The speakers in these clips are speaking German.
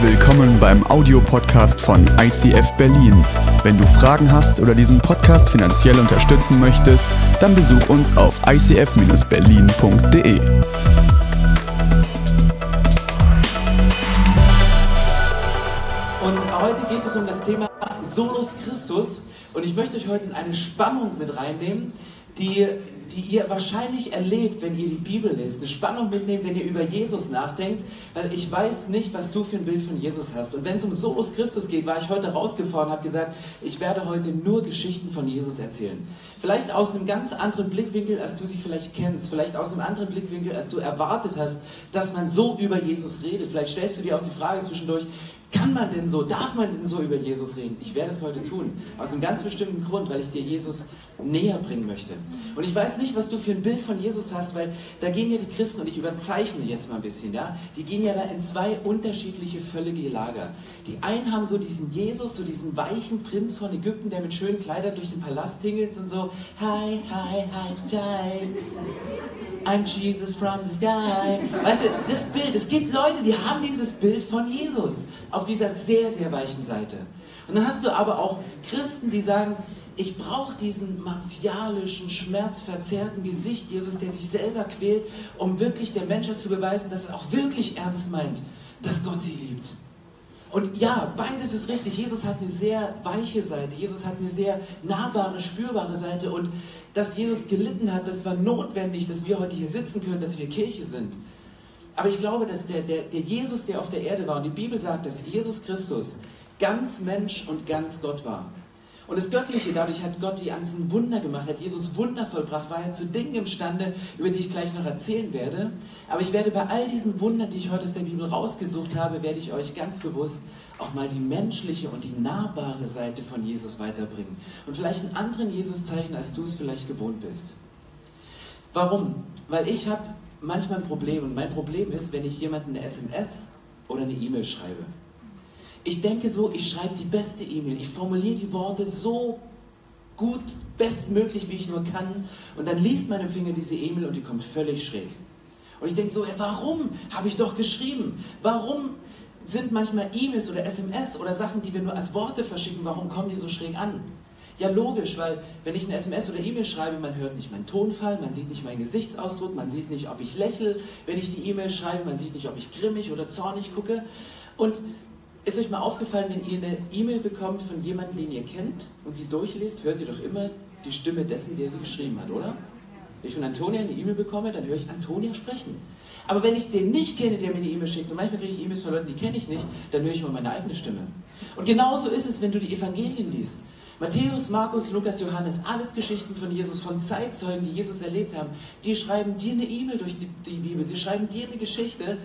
Willkommen beim Audiopodcast von ICF Berlin. Wenn du Fragen hast oder diesen Podcast finanziell unterstützen möchtest, dann besuch uns auf icf-berlin.de. Und heute geht es um das Thema Solus Christus. Und ich möchte euch heute in eine Spannung mit reinnehmen, die, die ihr wahrscheinlich erlebt, wenn ihr die Bibel lest. Eine Spannung mitnehmen, wenn ihr über Jesus nachdenkt, weil ich weiß nicht, was du für ein Bild von Jesus hast. Und wenn es um Solus Christus geht, war ich heute rausgefahren und habe gesagt, ich werde heute nur Geschichten von Jesus erzählen. Vielleicht aus einem ganz anderen Blickwinkel, als du sie vielleicht kennst. Vielleicht aus einem anderen Blickwinkel, als du erwartet hast, dass man so über Jesus redet. Vielleicht stellst du dir auch die Frage zwischendurch, kann man denn so, darf man denn so über Jesus reden? Ich werde es heute tun. Aus einem ganz bestimmten Grund, weil ich dir Jesus näher bringen möchte. Und ich weiß nicht, was du für ein Bild von Jesus hast, weil da gehen ja die Christen, und ich überzeichne jetzt mal ein bisschen, ja, die gehen ja da in zwei unterschiedliche völlige Lager. Die einen haben so diesen Jesus, so diesen weichen Prinz von Ägypten, der mit schönen Kleidern durch den Palast tingelt und so, hi, hi, hi, hi. I'm Jesus from the sky. Weißt du, das Bild, es gibt Leute, die haben dieses Bild von Jesus auf dieser sehr, sehr weichen Seite. Und dann hast du aber auch Christen, die sagen, ich brauche diesen martialischen, schmerzverzerrten Gesicht Jesus, der sich selber quält, um wirklich der Menschheit zu beweisen, dass er auch wirklich ernst meint, dass Gott sie liebt. Und ja, beides ist richtig. Jesus hat eine sehr weiche Seite. Jesus hat eine sehr nahbare, spürbare Seite. Und dass Jesus gelitten hat, das war notwendig, dass wir heute hier sitzen können, dass wir Kirche sind. Aber ich glaube, dass der, der, der Jesus, der auf der Erde war, und die Bibel sagt, dass Jesus Christus ganz Mensch und ganz Gott war. Und das Göttliche, dadurch hat Gott die ganzen Wunder gemacht, hat Jesus Wunder vollbracht, war er zu Dingen imstande, über die ich gleich noch erzählen werde. Aber ich werde bei all diesen Wundern, die ich heute aus der Bibel rausgesucht habe, werde ich euch ganz bewusst auch mal die menschliche und die nahbare Seite von Jesus weiterbringen. Und vielleicht einen anderen Jesus zeichnen, als du es vielleicht gewohnt bist. Warum? Weil ich habe manchmal ein Problem. Und mein Problem ist, wenn ich jemanden eine SMS oder eine E-Mail schreibe. Ich denke so, ich schreibe die beste E-Mail. Ich formuliere die Worte so gut, bestmöglich, wie ich nur kann. Und dann liest mein Empfänger diese E-Mail und die kommt völlig schräg. Und ich denke so, warum habe ich doch geschrieben? Warum sind manchmal E-Mails oder SMS oder Sachen, die wir nur als Worte verschicken, warum kommen die so schräg an? Ja, logisch, weil wenn ich eine SMS oder E-Mail schreibe, man hört nicht meinen Tonfall, man sieht nicht meinen Gesichtsausdruck, man sieht nicht, ob ich lächle, wenn ich die E-Mail schreibe, man sieht nicht, ob ich grimmig oder zornig gucke. Und ist euch mal aufgefallen, wenn ihr eine E-Mail bekommt von jemandem, den ihr kennt und sie durchliest, hört ihr doch immer die Stimme dessen, der sie geschrieben hat, oder? Wenn ich von Antonia eine E-Mail bekomme, dann höre ich Antonia sprechen. Aber wenn ich den nicht kenne, der mir eine E-Mail schickt, und manchmal kriege ich E-Mails von Leuten, die kenne ich nicht, dann höre ich mal meine eigene Stimme. Und genauso ist es, wenn du die Evangelien liest. Matthäus, Markus, Lukas, Johannes, alles Geschichten von Jesus, von Zeitzeugen, die Jesus erlebt haben, die schreiben dir eine E-Mail durch die, die Bibel, sie schreiben dir eine Geschichte.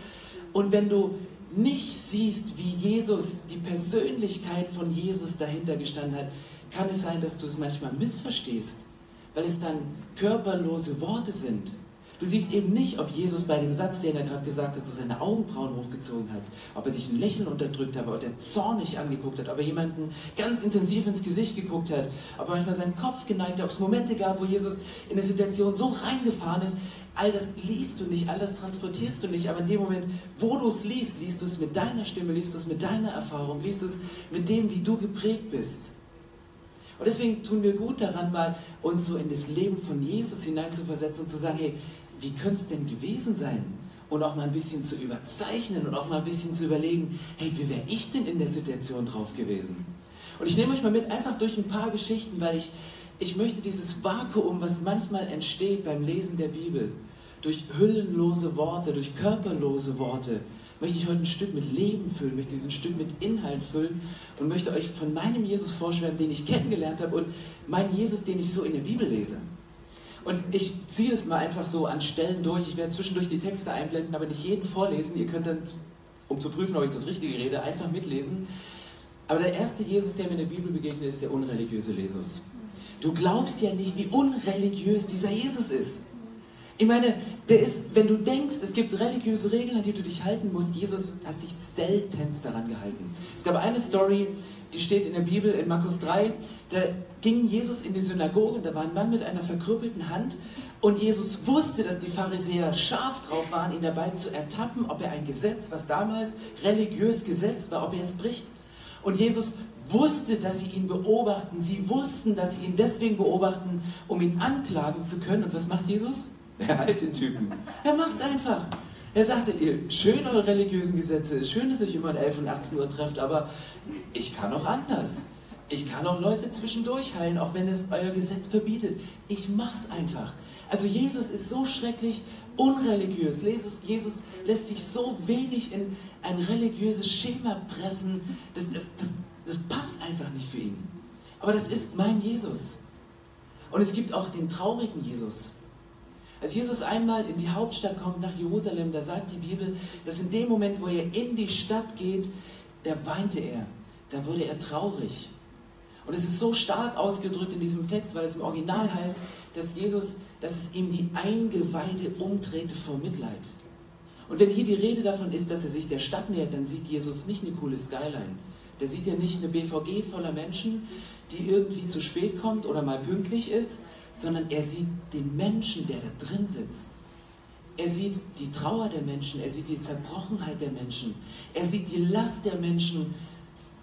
Und wenn du nicht siehst, wie Jesus, die Persönlichkeit von Jesus dahinter gestanden hat, kann es sein, dass du es manchmal missverstehst, weil es dann körperlose Worte sind. Du siehst eben nicht, ob Jesus bei dem Satz, den er gerade gesagt hat, so seine Augenbrauen hochgezogen hat, ob er sich ein Lächeln unterdrückt hat, ob er zornig angeguckt hat, ob er jemanden ganz intensiv ins Gesicht geguckt hat, ob er manchmal seinen Kopf geneigt hat, ob es Momente gab, wo Jesus in eine Situation so reingefahren ist. All das liest du nicht, all das transportierst du nicht, aber in dem Moment, wo du es liest, liest du es mit deiner Stimme, liest du es mit deiner Erfahrung, liest du es mit dem, wie du geprägt bist. Und deswegen tun wir gut daran, mal uns so in das Leben von Jesus hineinzuversetzen und zu sagen, hey, wie könnte es denn gewesen sein? Und auch mal ein bisschen zu überzeichnen und auch mal ein bisschen zu überlegen, hey, wie wäre ich denn in der Situation drauf gewesen? Und ich nehme euch mal mit einfach durch ein paar Geschichten, weil ich, ich möchte dieses Vakuum, was manchmal entsteht beim Lesen der Bibel, durch hüllenlose Worte, durch körperlose Worte, möchte ich heute ein Stück mit Leben füllen, möchte diesen Stück mit Inhalt füllen und möchte euch von meinem Jesus vorschwärmen, den ich kennengelernt habe und meinen Jesus, den ich so in der Bibel lese. Und ich ziehe es mal einfach so an Stellen durch. Ich werde zwischendurch die Texte einblenden, aber nicht jeden vorlesen. Ihr könnt dann, um zu prüfen, ob ich das Richtige rede, einfach mitlesen. Aber der erste Jesus, der mir in der Bibel begegnet, ist der unreligiöse Jesus. Du glaubst ja nicht, wie unreligiös dieser Jesus ist. Ich meine, der ist, wenn du denkst, es gibt religiöse Regeln, an die du dich halten musst, Jesus hat sich seltenst daran gehalten. Es gab eine Story, die steht in der Bibel in Markus 3, da ging Jesus in die Synagoge, da war ein Mann mit einer verkrüppelten Hand und Jesus wusste, dass die Pharisäer scharf drauf waren, ihn dabei zu ertappen, ob er ein Gesetz, was damals religiös gesetzt war, ob er es bricht. Und Jesus wusste, dass sie ihn beobachten. Sie wussten, dass sie ihn deswegen beobachten, um ihn anklagen zu können. Und was macht Jesus? Er heilt den Typen. Er macht es einfach. Er sagte, ihr, schön eure religiösen Gesetze, schön, dass ihr euch immer um 11 und 18 Uhr trefft, aber ich kann auch anders. Ich kann auch Leute zwischendurch heilen, auch wenn es euer Gesetz verbietet. Ich mach's einfach. Also Jesus ist so schrecklich unreligiös. Jesus, Jesus lässt sich so wenig in ein religiöses Schema pressen. Das, das, das, das passt einfach nicht für ihn. Aber das ist mein Jesus. Und es gibt auch den traurigen Jesus. Als Jesus einmal in die Hauptstadt kommt, nach Jerusalem, da sagt die Bibel, dass in dem Moment, wo er in die Stadt geht, da weinte er, da wurde er traurig. Und es ist so stark ausgedrückt in diesem Text, weil es im Original heißt, dass Jesus, dass es ihm die Eingeweide umdrehte vor Mitleid. Und wenn hier die Rede davon ist, dass er sich der Stadt nähert, dann sieht Jesus nicht eine coole Skyline. Der sieht ja nicht eine BVG voller Menschen, die irgendwie zu spät kommt oder mal pünktlich ist, sondern er sieht den Menschen, der da drin sitzt. Er sieht die Trauer der Menschen, er sieht die Zerbrochenheit der Menschen, er sieht die Last der Menschen,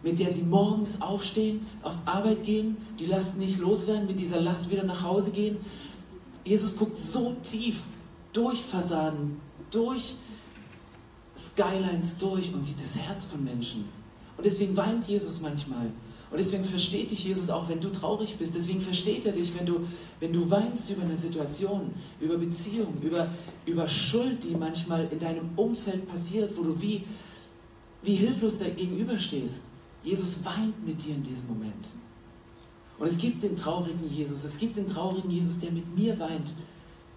mit der sie morgens aufstehen, auf Arbeit gehen, die Last nicht loswerden, mit dieser Last wieder nach Hause gehen. Jesus guckt so tief durch Fassaden, durch Skylines durch und sieht das Herz von Menschen. Und deswegen weint Jesus manchmal. Und deswegen versteht dich Jesus auch, wenn du traurig bist. Deswegen versteht er dich, wenn du, wenn du weinst über eine Situation, über Beziehung, über, über Schuld, die manchmal in deinem Umfeld passiert, wo du wie, wie hilflos da gegenüberstehst. Jesus weint mit dir in diesem Moment. Und es gibt den traurigen Jesus, es gibt den traurigen Jesus, der mit mir weint,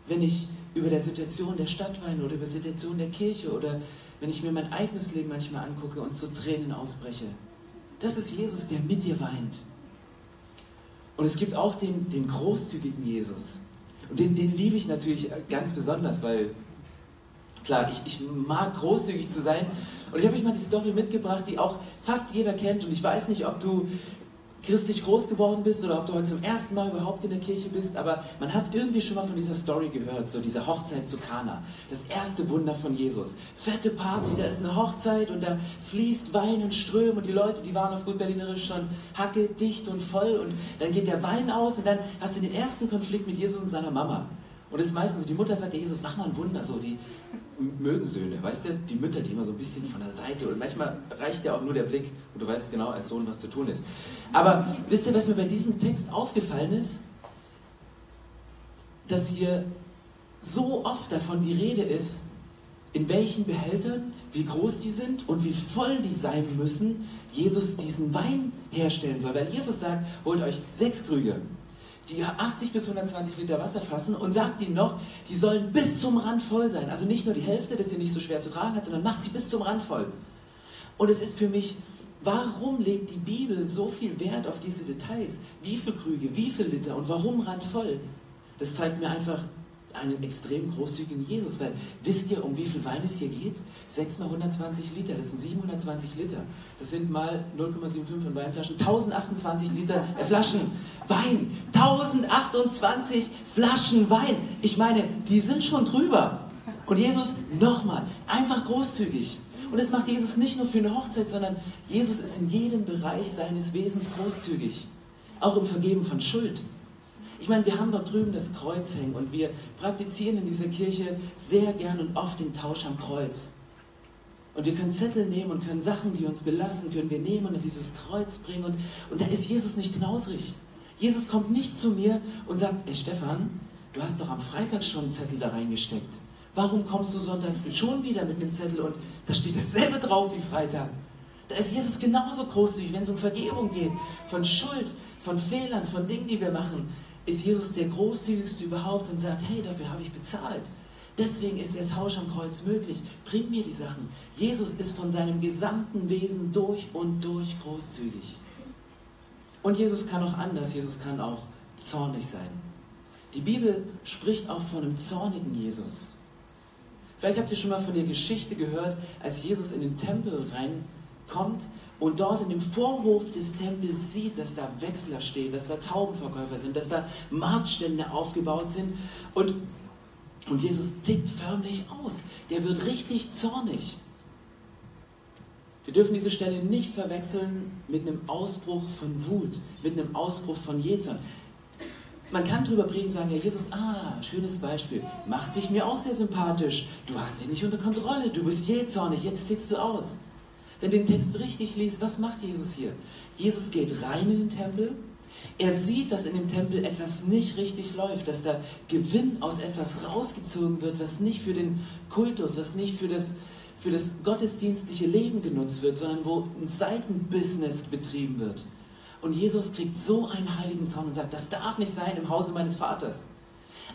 wenn ich über der Situation der Stadt weine oder über die Situation der Kirche oder wenn ich mir mein eigenes Leben manchmal angucke und zu Tränen ausbreche. Das ist Jesus, der mit dir weint. Und es gibt auch den, den großzügigen Jesus. Und den, den liebe ich natürlich ganz besonders, weil, klar, ich, ich mag großzügig zu sein. Und ich habe euch mal die Story mitgebracht, die auch fast jeder kennt. Und ich weiß nicht, ob du christlich groß geworden bist oder ob du heute zum ersten Mal überhaupt in der Kirche bist, aber man hat irgendwie schon mal von dieser Story gehört, so dieser Hochzeit zu Kana, das erste Wunder von Jesus. Fette Party, da ist eine Hochzeit und da fließt Wein in Strömen und die Leute, die waren auf gut Berlinerisch schon hacke, dicht und voll und dann geht der Wein aus und dann hast du den ersten Konflikt mit Jesus und seiner Mama. Und das ist meistens so, die Mutter sagt, ja, Jesus, mach mal ein Wunder, so die mögen Söhne, weißt du, die Mütter, die immer so ein bisschen von der Seite und manchmal reicht ja auch nur der Blick und du weißt genau als Sohn, was zu tun ist. Aber wisst ihr, was mir bei diesem Text aufgefallen ist? Dass hier so oft davon die Rede ist, in welchen Behältern, wie groß die sind und wie voll die sein müssen, Jesus diesen Wein herstellen soll. Weil Jesus sagt, holt euch sechs Krüge, die 80 bis 120 Liter Wasser fassen und sagt ihnen noch, die sollen bis zum Rand voll sein. Also nicht nur die Hälfte, dass sie nicht so schwer zu tragen hat, sondern macht sie bis zum Rand voll. Und es ist für mich, warum legt die Bibel so viel Wert auf diese Details? Wie viele Krüge, wie viele Liter und warum randvoll? Das zeigt mir einfach, einen extrem großzügigen Jesus. Weil wisst ihr, um wie viel Wein es hier geht? 6 mal 120 Liter, das sind 720 Liter. Das sind mal 0,75 in Weinflaschen, 1028 Liter äh, Flaschen Wein. 1028 Flaschen Wein. Ich meine, die sind schon drüber. Und Jesus, nochmal, einfach großzügig. Und das macht Jesus nicht nur für eine Hochzeit, sondern Jesus ist in jedem Bereich seines Wesens großzügig. Auch im Vergeben von Schuld. Ich meine, wir haben dort drüben das Kreuz hängen und wir praktizieren in dieser Kirche sehr gern und oft den Tausch am Kreuz. Und wir können Zettel nehmen und können Sachen, die uns belassen, können wir nehmen und in dieses Kreuz bringen. Und, und da ist Jesus nicht knausrig. Jesus kommt nicht zu mir und sagt, ey Stefan, du hast doch am Freitag schon einen Zettel da reingesteckt. Warum kommst du Sonntag früh schon wieder mit einem Zettel und da steht dasselbe drauf wie Freitag? Da ist Jesus genauso großzügig, wenn es um Vergebung geht, von Schuld, von Fehlern, von Dingen, die wir machen ist Jesus der großzügigste überhaupt und sagt, hey, dafür habe ich bezahlt. Deswegen ist der Tausch am Kreuz möglich. Bring mir die Sachen. Jesus ist von seinem gesamten Wesen durch und durch großzügig. Und Jesus kann auch anders. Jesus kann auch zornig sein. Die Bibel spricht auch von einem zornigen Jesus. Vielleicht habt ihr schon mal von der Geschichte gehört, als Jesus in den Tempel reinkommt und dort in dem Vorhof des Tempels sieht, dass da Wechsler stehen, dass da Taubenverkäufer sind, dass da Marktstände aufgebaut sind und, und Jesus tickt förmlich aus. Der wird richtig zornig. Wir dürfen diese Stelle nicht verwechseln mit einem Ausbruch von Wut, mit einem Ausbruch von Jezorn. Man kann drüber predigen und sagen, ja Jesus, ah, schönes Beispiel, mach dich mir auch sehr sympathisch. Du hast dich nicht unter Kontrolle, du bist jähzornig, jetzt tickst du aus. Wenn du den Text richtig liest, was macht Jesus hier? Jesus geht rein in den Tempel, er sieht, dass in dem Tempel etwas nicht richtig läuft, dass da Gewinn aus etwas rausgezogen wird, was nicht für den Kultus, was nicht für das, für das gottesdienstliche Leben genutzt wird, sondern wo ein Seitenbusiness betrieben wird. Und Jesus kriegt so einen heiligen Zorn und sagt, das darf nicht sein im Hause meines Vaters.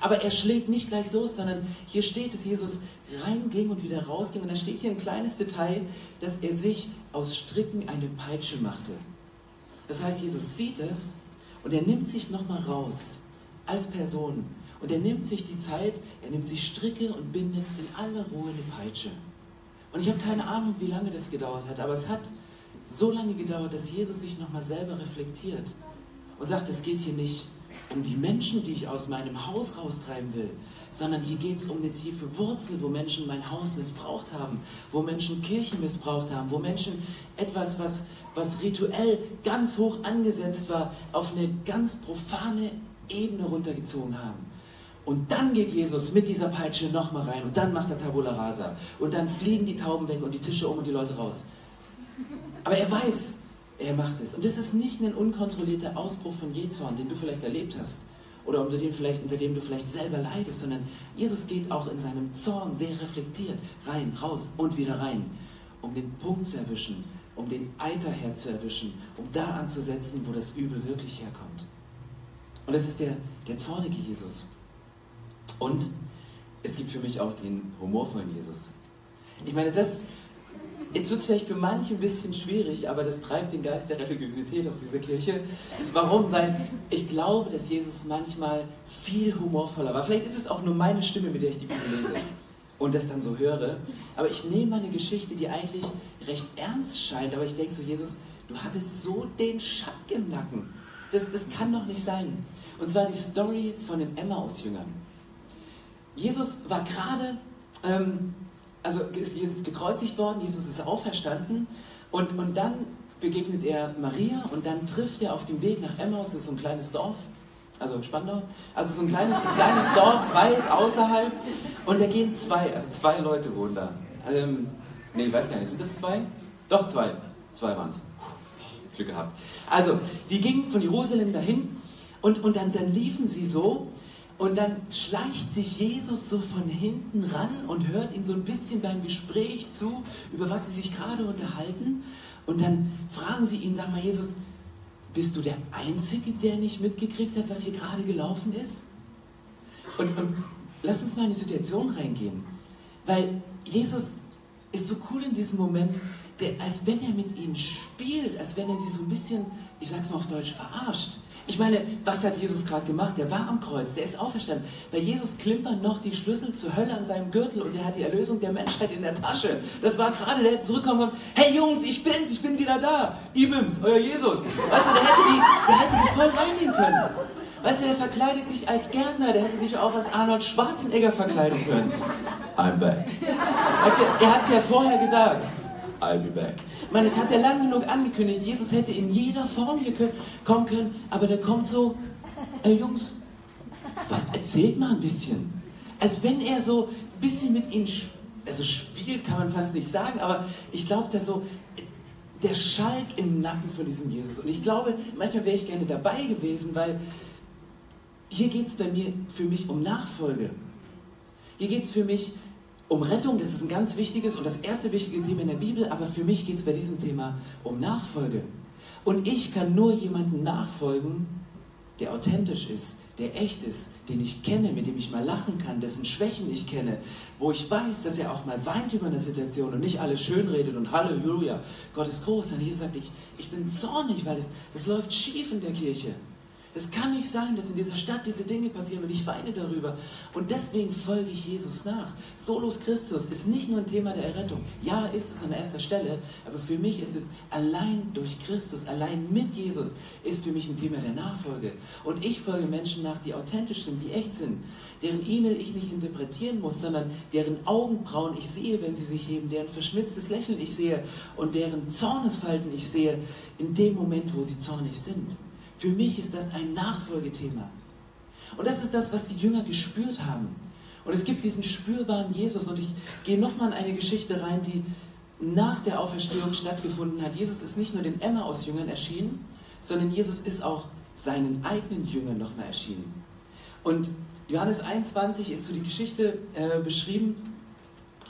Aber er schlägt nicht gleich so, sondern hier steht, dass Jesus reinging und wieder rausging. Und da steht hier ein kleines Detail, dass er sich aus Stricken eine Peitsche machte. Das heißt, Jesus sieht es und er nimmt sich nochmal raus als Person. Und er nimmt sich die Zeit, er nimmt sich Stricke und bindet in aller Ruhe eine Peitsche. Und ich habe keine Ahnung, wie lange das gedauert hat, aber es hat so lange gedauert, dass Jesus sich nochmal selber reflektiert und sagt, es geht hier nicht um die Menschen, die ich aus meinem Haus raustreiben will, sondern hier geht es um eine tiefe Wurzel, wo Menschen mein Haus missbraucht haben, wo Menschen Kirchen missbraucht haben, wo Menschen etwas, was, was rituell ganz hoch angesetzt war, auf eine ganz profane Ebene runtergezogen haben. Und dann geht Jesus mit dieser Peitsche nochmal rein und dann macht er Tabula Rasa. Und dann fliegen die Tauben weg und die Tische um und die Leute raus. Aber er weiß, er macht es. Und das ist nicht ein unkontrollierter Ausbruch von Jezorn, den du vielleicht erlebt hast. Oder unter dem, vielleicht, unter dem du vielleicht selber leidest, sondern Jesus geht auch in seinem Zorn sehr reflektiert rein, raus und wieder rein, um den Punkt zu erwischen, um den Eiterherd zu erwischen, um da anzusetzen, wo das Übel wirklich herkommt. Und das ist der, der zornige Jesus. Und es gibt für mich auch den humorvollen Jesus. Ich meine, das, Jetzt wird es vielleicht für manche ein bisschen schwierig, aber das treibt den Geist der Religiosität aus dieser Kirche. Warum? Weil ich glaube, dass Jesus manchmal viel humorvoller war. Vielleicht ist es auch nur meine Stimme, mit der ich die Bibel lese und das dann so höre. Aber ich nehme eine Geschichte, die eigentlich recht ernst scheint, aber ich denke so, Jesus, du hattest so den Schatten im Nacken. Das, das kann doch nicht sein. Und zwar die Story von den Emmaus-Jüngern. Jesus war gerade ähm, also ist Jesus gekreuzigt worden, Jesus ist auferstanden und, und dann begegnet er Maria und dann trifft er auf dem Weg nach Emmaus, das ist so ein kleines Dorf, also Spandau, also so ein kleines, ein kleines Dorf weit außerhalb und da gehen zwei, also zwei Leute wohnen da. Ähm, nee, ich weiß gar nicht, sind das zwei? Doch, zwei. Zwei waren es. Glück gehabt. Also, die gingen von Jerusalem dahin und, und dann, dann liefen sie so und dann schleicht sich Jesus so von hinten ran und hört ihn so ein bisschen beim Gespräch zu, über was sie sich gerade unterhalten. Und dann fragen sie ihn, sag mal, Jesus, bist du der Einzige, der nicht mitgekriegt hat, was hier gerade gelaufen ist? Und, und lass uns mal in die Situation reingehen. Weil Jesus ist so cool in diesem Moment, der, als wenn er mit ihnen spielt, als wenn er sie so ein bisschen, ich sag's mal auf Deutsch, verarscht. Ich meine, was hat Jesus gerade gemacht? Der war am Kreuz, der ist auferstanden. Bei Jesus klimpern noch die Schlüssel zur Hölle an seinem Gürtel und der hat die Erlösung der Menschheit in der Tasche. Das war gerade, der hätte zurückkommen und hey Jungs, ich bin's, ich bin wieder da. Ibims, euer Jesus. Weißt du, der hätte die, der hätte die voll reingehen können. Weißt du, der verkleidet sich als Gärtner, der hätte sich auch als Arnold Schwarzenegger verkleiden können. I'm back. Er hat es ja vorher gesagt. I'll be back. Man, es hat er lang genug angekündigt, Jesus hätte in jeder Form hier können, kommen können, aber der kommt so, ey Jungs, was erzählt mal ein bisschen. Als wenn er so ein bisschen mit ihnen also spielt, kann man fast nicht sagen, aber ich glaube, der so, der Schalk im Nacken von diesem Jesus. Und ich glaube, manchmal wäre ich gerne dabei gewesen, weil hier geht es bei mir, für mich um Nachfolge. Hier geht es für mich um Rettung, das ist ein ganz wichtiges und das erste wichtige Thema in der Bibel, aber für mich geht es bei diesem Thema um Nachfolge. Und ich kann nur jemanden nachfolgen, der authentisch ist, der echt ist, den ich kenne, mit dem ich mal lachen kann, dessen Schwächen ich kenne, wo ich weiß, dass er auch mal weint über eine Situation und nicht alles schönredet und Halleluja, Gott ist groß. Und Jesus sagt, ich, ich bin zornig, weil das, das läuft schief in der Kirche. Es kann nicht sein, dass in dieser Stadt diese Dinge passieren und ich weine darüber. Und deswegen folge ich Jesus nach. Solus Christus ist nicht nur ein Thema der Errettung. Ja, ist es an erster Stelle, aber für mich ist es allein durch Christus, allein mit Jesus, ist für mich ein Thema der Nachfolge. Und ich folge Menschen nach, die authentisch sind, die echt sind, deren E-Mail ich nicht interpretieren muss, sondern deren Augenbrauen ich sehe, wenn sie sich heben, deren verschmitztes Lächeln ich sehe und deren Zornesfalten ich sehe, in dem Moment, wo sie zornig sind. Für mich ist das ein Nachfolgethema. Und das ist das, was die Jünger gespürt haben. Und es gibt diesen spürbaren Jesus. Und ich gehe nochmal in eine Geschichte rein, die nach der Auferstehung stattgefunden hat. Jesus ist nicht nur den Emmaus-Jüngern erschienen, sondern Jesus ist auch seinen eigenen Jüngern nochmal erschienen. Und Johannes 21 ist so die Geschichte äh, beschrieben,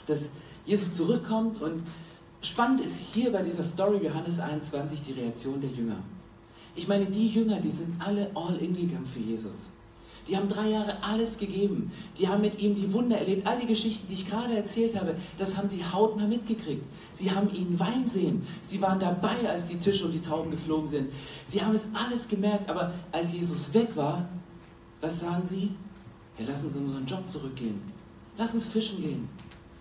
dass Jesus zurückkommt. Und spannend ist hier bei dieser Story Johannes 21 die Reaktion der Jünger. Ich meine, die Jünger, die sind alle all in gegangen für Jesus. Die haben drei Jahre alles gegeben. Die haben mit ihm die Wunder erlebt. All die Geschichten, die ich gerade erzählt habe, das haben sie hautnah mitgekriegt. Sie haben ihn weinen sehen. Sie waren dabei, als die Tische und die Tauben geflogen sind. Sie haben es alles gemerkt. Aber als Jesus weg war, was sagen sie? Hey, lass uns unseren Job zurückgehen. Lass uns fischen gehen.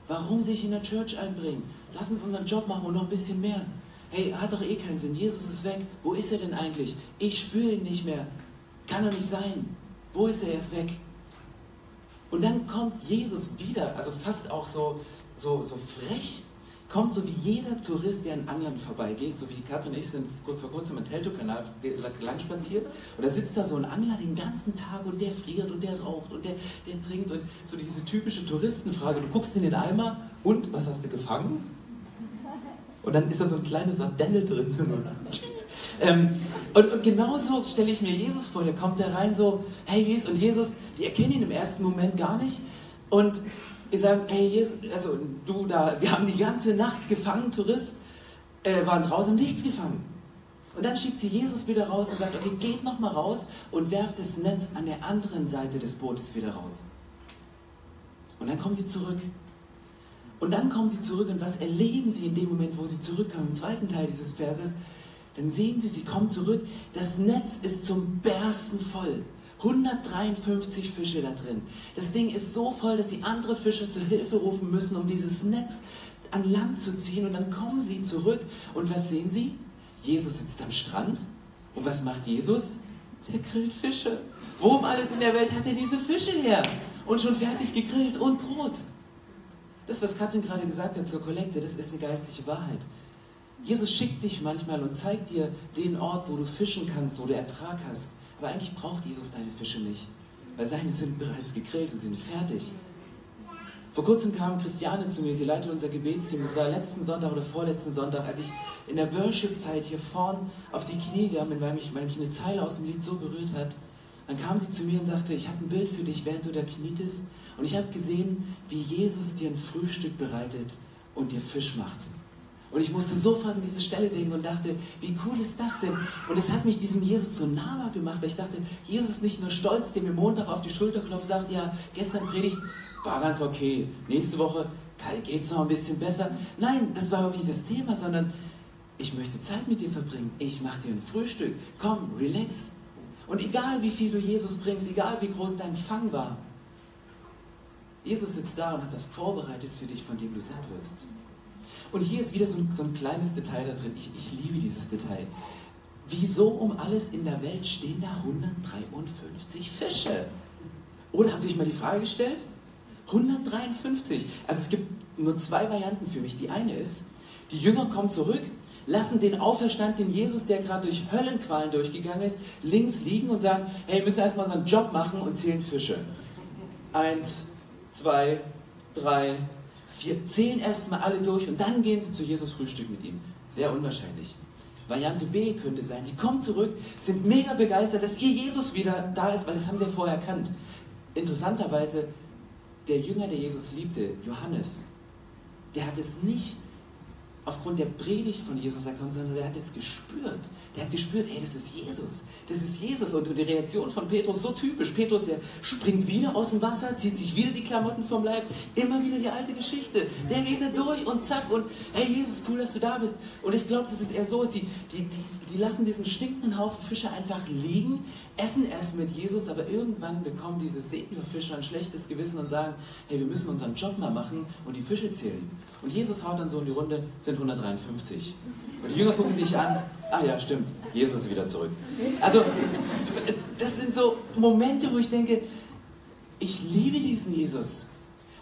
Warum sich in der Church einbringen? Lass uns unseren Job machen und noch ein bisschen mehr. Hey, hat doch eh keinen Sinn. Jesus ist weg. Wo ist er denn eigentlich? Ich spüre ihn nicht mehr. Kann doch nicht sein. Wo ist er? Er ist weg. Und dann kommt Jesus wieder, also fast auch so, so, so frech, kommt so wie jeder Tourist, der an Anglern vorbeigeht, so wie Kat und ich sind vor kurzem am Teltow-Kanal lang spaziert und da sitzt da so ein Angler den ganzen Tag und der friert und der raucht und der, der trinkt und so diese typische Touristenfrage, du guckst in den Eimer und, was hast du gefangen? Und dann ist da so ein kleiner Sardelle drin. ähm, und, und genauso stelle ich mir Jesus vor. Der kommt da rein so, hey Jesus, und Jesus, die erkennen ihn im ersten Moment gar nicht. Und die sagen, hey Jesus, also du da, wir haben die ganze Nacht gefangen, Tourist, äh, waren draußen, nichts gefangen. Und dann schiebt sie Jesus wieder raus und sagt, okay, geht nochmal raus und werft das Netz an der anderen Seite des Bootes wieder raus. Und dann kommen sie zurück und dann kommen sie zurück und was erleben sie in dem Moment, wo sie zurückkommen? Im zweiten Teil dieses Verses, dann sehen sie, sie kommen zurück. Das Netz ist zum Bersten voll. 153 Fische da drin. Das Ding ist so voll, dass sie andere Fischer zu Hilfe rufen müssen, um dieses Netz an Land zu ziehen. Und dann kommen sie zurück. Und was sehen sie? Jesus sitzt am Strand. Und was macht Jesus? Der grillt Fische. Wo um alles in der Welt hat er diese Fische her? Und schon fertig gegrillt und Brot. Das, was Katrin gerade gesagt hat zur Kollekte, das ist eine geistliche Wahrheit. Jesus schickt dich manchmal und zeigt dir den Ort, wo du fischen kannst, wo du Ertrag hast. Aber eigentlich braucht Jesus deine Fische nicht, weil seine sind bereits gegrillt und sind fertig. Vor kurzem kam Christiane zu mir, sie leitet unser Gebetsteam. Das war letzten Sonntag oder vorletzten Sonntag, als ich in der Worship-Zeit hier vorn auf die Knie bin, weil mich, weil mich eine Zeile aus dem Lied so berührt hat. Dann kam sie zu mir und sagte, ich habe ein Bild für dich, während du da knietest. Und ich habe gesehen, wie Jesus dir ein Frühstück bereitet und dir Fisch macht. Und ich musste sofort an diese Stelle denken und dachte, wie cool ist das denn? Und es hat mich diesem Jesus so nah gemacht, weil ich dachte, Jesus ist nicht nur stolz, der mir Montag auf die Schulter klopft, sagt, ja, gestern Predigt war ganz okay, nächste Woche geht es noch ein bisschen besser. Nein, das war nicht das Thema, sondern ich möchte Zeit mit dir verbringen. Ich mache dir ein Frühstück. Komm, relax. Und egal wie viel du Jesus bringst, egal wie groß dein Fang war, Jesus sitzt da und hat was vorbereitet für dich, von dem du satt wirst. Und hier ist wieder so ein, so ein kleines Detail da drin. Ich, ich liebe dieses Detail. Wieso um alles in der Welt stehen da 153 Fische? Oder habt ihr euch mal die Frage gestellt? 153. Also es gibt nur zwei Varianten für mich. Die eine ist, die Jünger kommen zurück, lassen den auferstandenen Jesus, der gerade durch Höllenqualen durchgegangen ist, links liegen und sagen, hey, wir müssen erstmal unseren Job machen und zählen Fische. Eins, zwei, drei, vier. Zählen erstmal alle durch und dann gehen sie zu Jesus Frühstück mit ihm. Sehr unwahrscheinlich. Variante B könnte sein, die kommen zurück, sind mega begeistert, dass ihr Jesus wieder da ist, weil das haben sie ja vorher erkannt. Interessanterweise, der Jünger, der Jesus liebte, Johannes, der hat es nicht aufgrund der Predigt von Jesus erkannt, sondern der hat es gespürt. Der hat gespürt, ey, das ist Jesus. Das ist Jesus. Und die Reaktion von Petrus so typisch. Petrus, der springt wieder aus dem Wasser, zieht sich wieder die Klamotten vom Leib, immer wieder die alte Geschichte. Der geht da durch und zack und hey Jesus, cool, dass du da bist. Und ich glaube, das ist eher so, die, die, die, die lassen diesen stinkenden Haufen Fische einfach liegen, essen erst mit Jesus, aber irgendwann bekommen diese Seniorfischer ein schlechtes Gewissen und sagen, hey, wir müssen unseren Job mal machen und die Fische zählen. Und Jesus haut dann so in die Runde, sind 153. Und die Jünger gucken sich an, ah ja, stimmt, Jesus ist wieder zurück. Also, das sind so Momente, wo ich denke, ich liebe diesen Jesus.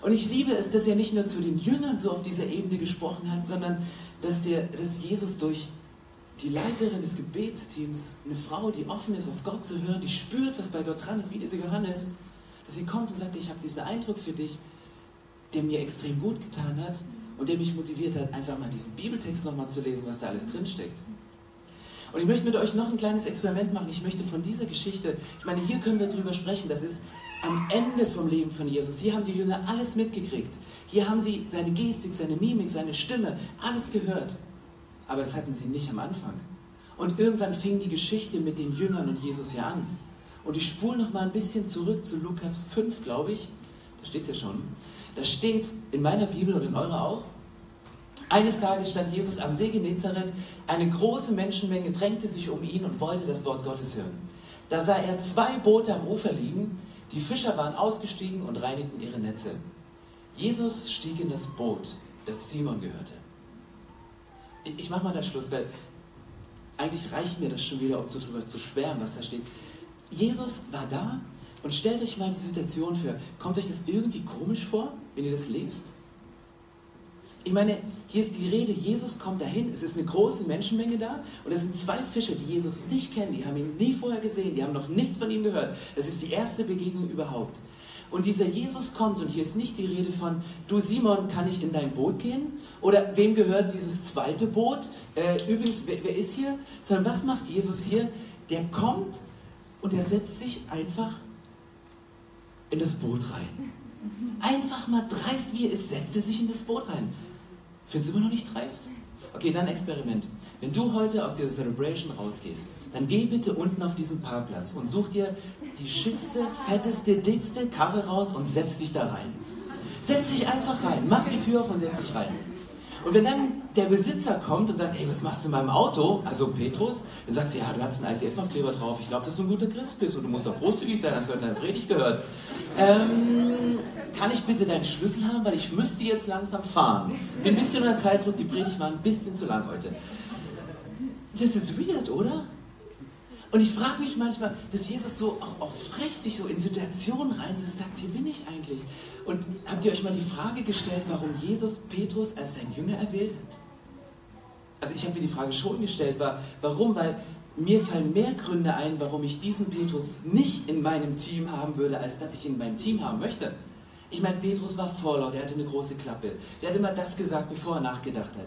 Und ich liebe es, dass er nicht nur zu den Jüngern so auf dieser Ebene gesprochen hat, sondern dass, der, dass Jesus durch die Leiterin des Gebetsteams, eine Frau, die offen ist, auf Gott zu hören, die spürt, was bei Gott dran ist, wie diese Johannes, dass sie kommt und sagt, ich habe diesen Eindruck für dich, der mir extrem gut getan hat und der mich motiviert hat, einfach mal diesen Bibeltext nochmal zu lesen, was da alles drinsteckt. Und ich möchte mit euch noch ein kleines Experiment machen. Ich möchte von dieser Geschichte, ich meine, hier können wir drüber sprechen, das ist am Ende vom Leben von Jesus. Hier haben die Jünger alles mitgekriegt. Hier haben sie seine Gestik, seine Mimik, seine Stimme, alles gehört. Aber das hatten sie nicht am Anfang. Und irgendwann fing die Geschichte mit den Jüngern und Jesus ja an. Und ich spule noch mal ein bisschen zurück zu Lukas 5, glaube ich. Da steht es ja schon. Da steht in meiner Bibel und in eurer auch, eines Tages stand Jesus am See Genezareth, eine große Menschenmenge drängte sich um ihn und wollte das Wort Gottes hören. Da sah er zwei Boote am Ufer liegen, die Fischer waren ausgestiegen und reinigten ihre Netze. Jesus stieg in das Boot, das Simon gehörte. Ich mache mal da Schluss, weil eigentlich reicht mir das schon wieder, um so drüber zu schwärmen, was da steht. Jesus war da und stellt euch mal die Situation vor. Kommt euch das irgendwie komisch vor, wenn ihr das lest? Ich meine, hier ist die Rede, Jesus kommt dahin, es ist eine große Menschenmenge da und es sind zwei Fischer, die Jesus nicht kennen, die haben ihn nie vorher gesehen, die haben noch nichts von ihm gehört. Das ist die erste Begegnung überhaupt. Und dieser Jesus kommt und hier ist nicht die Rede von, du Simon, kann ich in dein Boot gehen? Oder wem gehört dieses zweite Boot? Äh, übrigens, wer, wer ist hier? Sondern was macht Jesus hier? Der kommt und er setzt sich einfach in das Boot rein. Einfach mal dreist, wie er ist, setzt er sich in das Boot rein. Findest du immer noch nicht dreist? Okay, dann Experiment. Wenn du heute aus dieser Celebration rausgehst, dann geh bitte unten auf diesen Parkplatz und such dir die schickste, fetteste, dickste Karre raus und setz dich da rein. Setz dich einfach rein, mach die Tür auf und setz dich rein. Und wenn dann der Besitzer kommt und sagt, hey, was machst du in meinem Auto? Also Petrus, dann sagst du, ja, du hast einen ICF-Aufkleber drauf. Ich glaube, dass du ein guter Christ bist und du musst doch großzügig sein, hast du in deiner Predigt gehört. Ähm, kann ich bitte deinen Schlüssel haben, weil ich müsste jetzt langsam fahren. Bin ein bisschen unter Zeitdruck, die Predigt war ein bisschen zu lang heute. Das ist weird, oder? Und ich frage mich manchmal, dass Jesus so auch, auch frech sich so in Situationen reinsetzt, sagt, hier bin ich eigentlich. Und habt ihr euch mal die Frage gestellt, warum Jesus Petrus als sein Jünger erwählt hat? Also ich habe mir die Frage schon gestellt, war, warum? Weil mir fallen mehr Gründe ein, warum ich diesen Petrus nicht in meinem Team haben würde, als dass ich ihn in meinem Team haben möchte. Ich meine, Petrus war vorlaut, er hatte eine große Klappe. Der hat immer das gesagt, bevor er nachgedacht hat.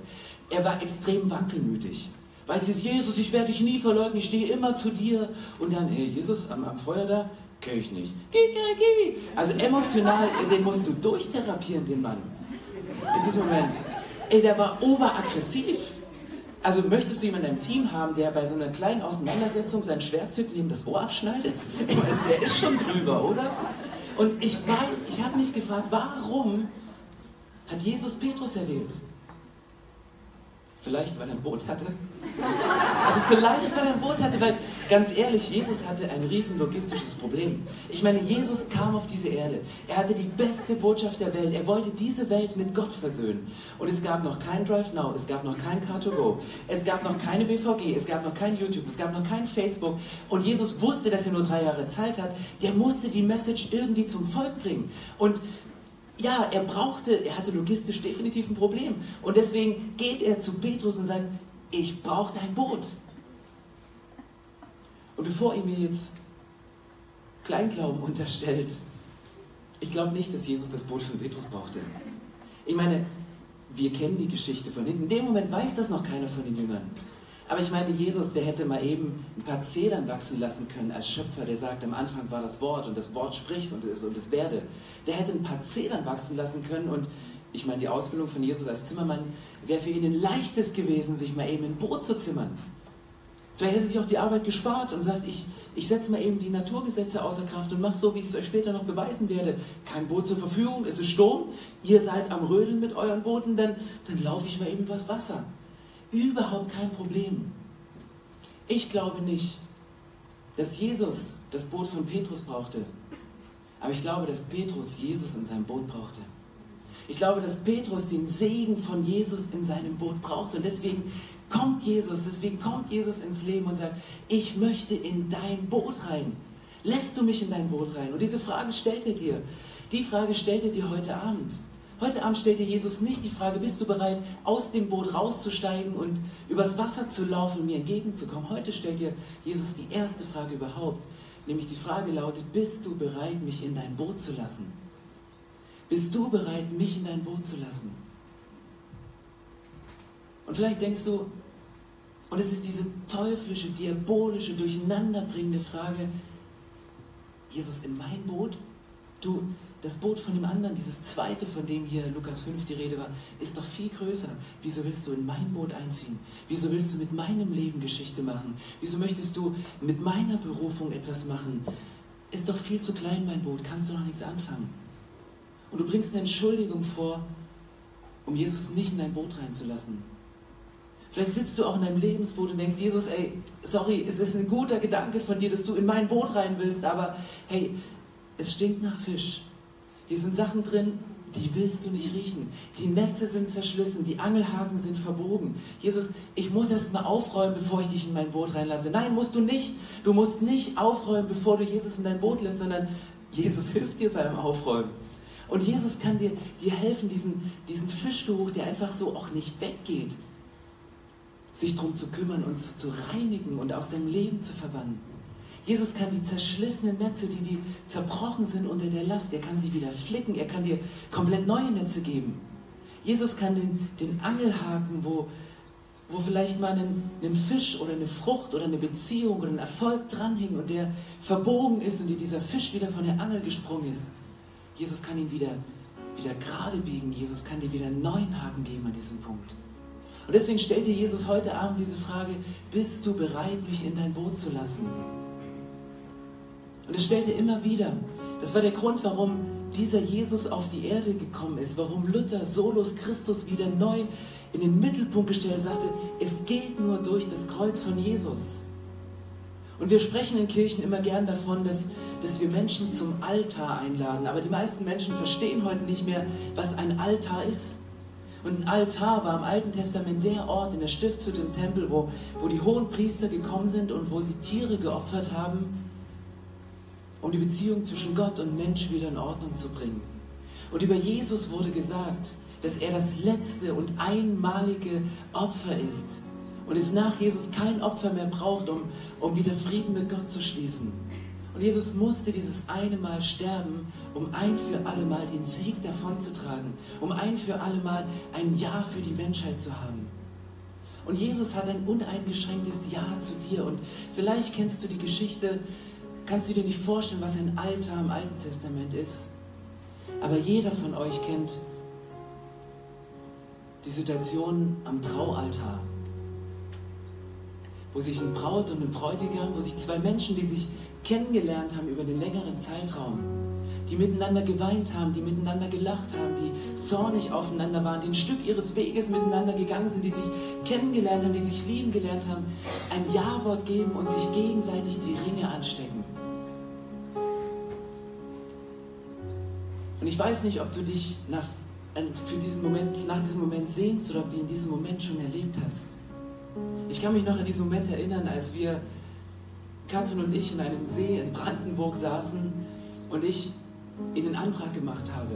Er war extrem wankelmütig. Weißt du, Jesus, ich werde dich nie verleugnen, ich stehe immer zu dir. Und dann, hey, Jesus, am, am Feuer da, kenn ich nicht. Also emotional, den musst du durchtherapieren, den Mann. In diesem Moment. Ey, der war oberaggressiv. Also möchtest du jemanden im Team haben, der bei so einer kleinen Auseinandersetzung sein Schwert zückt ihm das Ohr abschneidet? Ich der ist schon drüber, oder? Und ich weiß, ich habe mich gefragt, warum hat Jesus Petrus erwählt? Vielleicht, weil er ein Boot hatte. Also vielleicht, weil er ein Boot hatte, weil ganz ehrlich, Jesus hatte ein riesen logistisches Problem. Ich meine, Jesus kam auf diese Erde. Er hatte die beste Botschaft der Welt. Er wollte diese Welt mit Gott versöhnen. Und es gab noch kein Drive Now, es gab noch kein Car2Go, es gab noch keine BVG, es gab noch kein YouTube, es gab noch kein Facebook. Und Jesus wusste, dass er nur drei Jahre Zeit hat. Der musste die Message irgendwie zum Volk bringen. Und ja, er brauchte, er hatte logistisch definitiv ein Problem. Und deswegen geht er zu Petrus und sagt, ich brauche dein Boot. Und bevor ihr mir jetzt Kleinglauben unterstellt, ich glaube nicht, dass Jesus das Boot von Petrus brauchte. Ich meine, wir kennen die Geschichte von hinten. In dem Moment weiß das noch keiner von den Jüngern. Aber ich meine, Jesus, der hätte mal eben ein paar Zedern wachsen lassen können als Schöpfer, der sagt, am Anfang war das Wort und das Wort spricht und es, und es werde. Der hätte ein paar Zedern wachsen lassen können und Ich meine, die Ausbildung von Jesus als Zimmermann wäre für ihn ein leichtes gewesen, sich mal eben ein Boot zu zimmern. Vielleicht hätte er sich auch die Arbeit gespart und sagt, ich, ich setze mal eben die Naturgesetze außer Kraft und mache so, wie ich es euch später noch beweisen werde. Kein Boot zur Verfügung, es ist Sturm, ihr seid am Rödeln mit euren Booten, dann, dann laufe ich mal eben übers Wasser. Überhaupt kein Problem. Ich glaube nicht, dass Jesus das Boot von Petrus brauchte. Aber ich glaube, dass Petrus Jesus in seinem Boot brauchte. Ich glaube, dass Petrus den Segen von Jesus in seinem Boot braucht. Und deswegen kommt Jesus, deswegen kommt Jesus ins Leben und sagt, ich möchte in dein Boot rein. Lässt du mich in dein Boot rein? Und diese Frage stellt er dir. Die Frage stellt er dir heute Abend. Heute Abend stellt dir Jesus nicht die Frage, bist du bereit, aus dem Boot rauszusteigen und übers Wasser zu laufen und mir entgegenzukommen? Heute stellt dir Jesus die erste Frage überhaupt. Nämlich die Frage lautet, bist du bereit, mich in dein Boot zu lassen? Bist du bereit, mich in dein Boot zu lassen? Und vielleicht denkst du, und es ist diese teuflische, diabolische, durcheinanderbringende Frage, Jesus in mein Boot? Du, das Boot von dem anderen, dieses zweite, von dem hier Lukas 5 die Rede war, ist doch viel größer. Wieso willst du in mein Boot einziehen? Wieso willst du mit meinem Leben Geschichte machen? Wieso möchtest du mit meiner Berufung etwas machen? Ist doch viel zu klein, mein Boot, kannst du noch nichts anfangen. Und du bringst eine Entschuldigung vor, um Jesus nicht in dein Boot reinzulassen. Vielleicht sitzt du auch in deinem Lebensboot und denkst, Jesus, ey, sorry, es ist ein guter Gedanke von dir, dass du in mein Boot rein willst, aber hey, es stinkt nach Fisch. Hier sind Sachen drin, die willst du nicht riechen. Die Netze sind zerschlissen, die Angelhaken sind verbogen. Jesus, ich muss erst mal aufräumen, bevor ich dich in mein Boot reinlasse. Nein, musst du nicht. Du musst nicht aufräumen, bevor du Jesus in dein Boot lässt, sondern Jesus hilft dir beim Aufräumen. Und Jesus kann dir, dir helfen, diesen, diesen Fischgeruch, der einfach so auch nicht weggeht, sich darum zu kümmern, uns zu reinigen und aus deinem Leben zu verbannen. Jesus kann die zerschlissenen Netze, die, die zerbrochen sind unter der Last, er kann sie wieder flicken, er kann dir komplett neue Netze geben. Jesus kann den, den Angelhaken, wo, wo vielleicht mal ein, ein Fisch oder eine Frucht oder eine Beziehung oder ein Erfolg dranhing und der verbogen ist und dir dieser Fisch wieder von der Angel gesprungen ist, Jesus kann ihn wieder, wieder gerade biegen. Jesus kann dir wieder einen neuen Haken geben an diesem Punkt. Und deswegen stellt dir Jesus heute Abend diese Frage, bist du bereit, mich in dein Boot zu lassen? Und es stellt er immer wieder. Das war der Grund, warum dieser Jesus auf die Erde gekommen ist, warum Luther Solus Christus wieder neu in den Mittelpunkt gestellt sagte, es geht nur durch das Kreuz von Jesus. Und wir sprechen in Kirchen immer gern davon, dass, dass wir Menschen zum Altar einladen. Aber die meisten Menschen verstehen heute nicht mehr, was ein Altar ist. Und ein Altar war im Alten Testament der Ort in der Stiftshütte im Tempel, wo, wo die hohen Priester gekommen sind und wo sie Tiere geopfert haben, um die Beziehung zwischen Gott und Mensch wieder in Ordnung zu bringen. Und über Jesus wurde gesagt, dass er das letzte und einmalige Opfer ist und es nach Jesus kein Opfer mehr braucht, um, um wieder Frieden mit Gott zu schließen. Und Jesus musste dieses eine Mal sterben, um ein für alle Mal den Sieg davonzutragen, um ein für alle Mal ein Ja für die Menschheit zu haben. Und Jesus hat ein uneingeschränktes Ja zu dir. Und vielleicht kennst du die Geschichte, kannst du dir nicht vorstellen, was ein Altar im Alten Testament ist. Aber jeder von euch kennt die Situation am Traualtar, wo sich ein Braut und ein Bräutigam, wo sich zwei Menschen, die sich kennengelernt haben über den längeren Zeitraum, die miteinander geweint haben, die miteinander gelacht haben, die zornig aufeinander waren, die ein Stück ihres Weges miteinander gegangen sind, die sich kennengelernt haben, die sich lieben gelernt haben, ein Ja-Wort geben und sich gegenseitig die Ringe anstecken. Und ich weiß nicht, ob du dich nach, für diesen Moment, nach diesem Moment sehnst oder ob du ihn in diesem Moment schon erlebt hast. Ich kann mich noch an diesen Moment erinnern, als wir Katrin und ich in einem See in Brandenburg saßen und ich ihnen Antrag gemacht habe.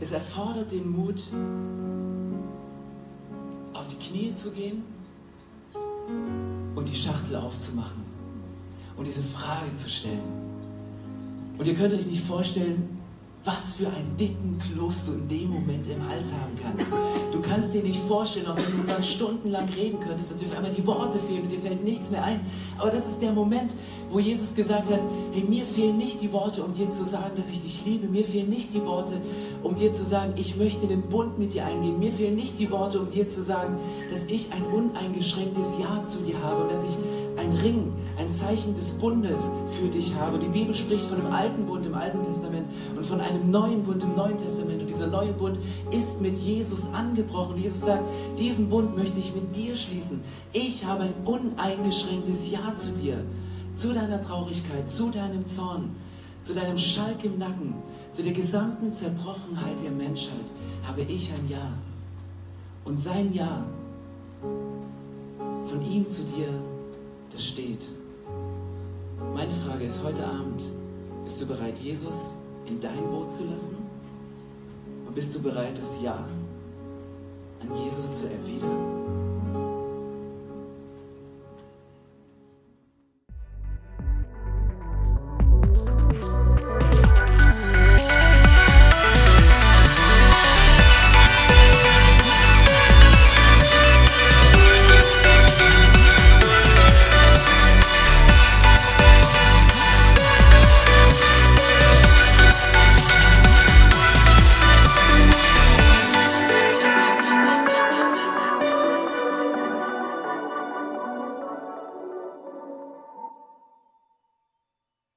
Es erfordert den Mut, auf die Knie zu gehen und die Schachtel aufzumachen und diese Frage zu stellen. Und ihr könnt euch nicht vorstellen, was für einen dicken Kloß du in dem Moment im Hals haben kannst. Du kannst dir nicht vorstellen, auch wenn du dann stundenlang reden könntest, dass dir auf einmal die Worte fehlen und dir fällt nichts mehr ein. Aber das ist der Moment, wo Jesus gesagt hat, hey, mir fehlen nicht die Worte, um dir zu sagen, dass ich dich liebe. Mir fehlen nicht die Worte, um dir zu sagen, ich möchte in den Bund mit dir eingehen. Mir fehlen nicht die Worte, um dir zu sagen, dass ich ein uneingeschränktes Ja zu dir habe und dass ich ein Ring, ein Zeichen des Bundes für dich habe. Die Bibel spricht von dem alten Bund im Alten Testament und von einem neuen Bund im Neuen Testament. Und dieser neue Bund ist mit Jesus angebrochen. Jesus sagt, diesen Bund möchte ich mit dir schließen. Ich habe ein uneingeschränktes Ja zu dir, zu deiner Traurigkeit, zu deinem Zorn, zu deinem Schalk im Nacken, zu der gesamten Zerbrochenheit der Menschheit habe ich ein Ja. Und sein Ja von ihm zu dir das steht. Meine Frage ist heute Abend, bist du bereit, Jesus in dein Boot zu lassen? Und bist du bereit, das Ja an Jesus zu erwidern?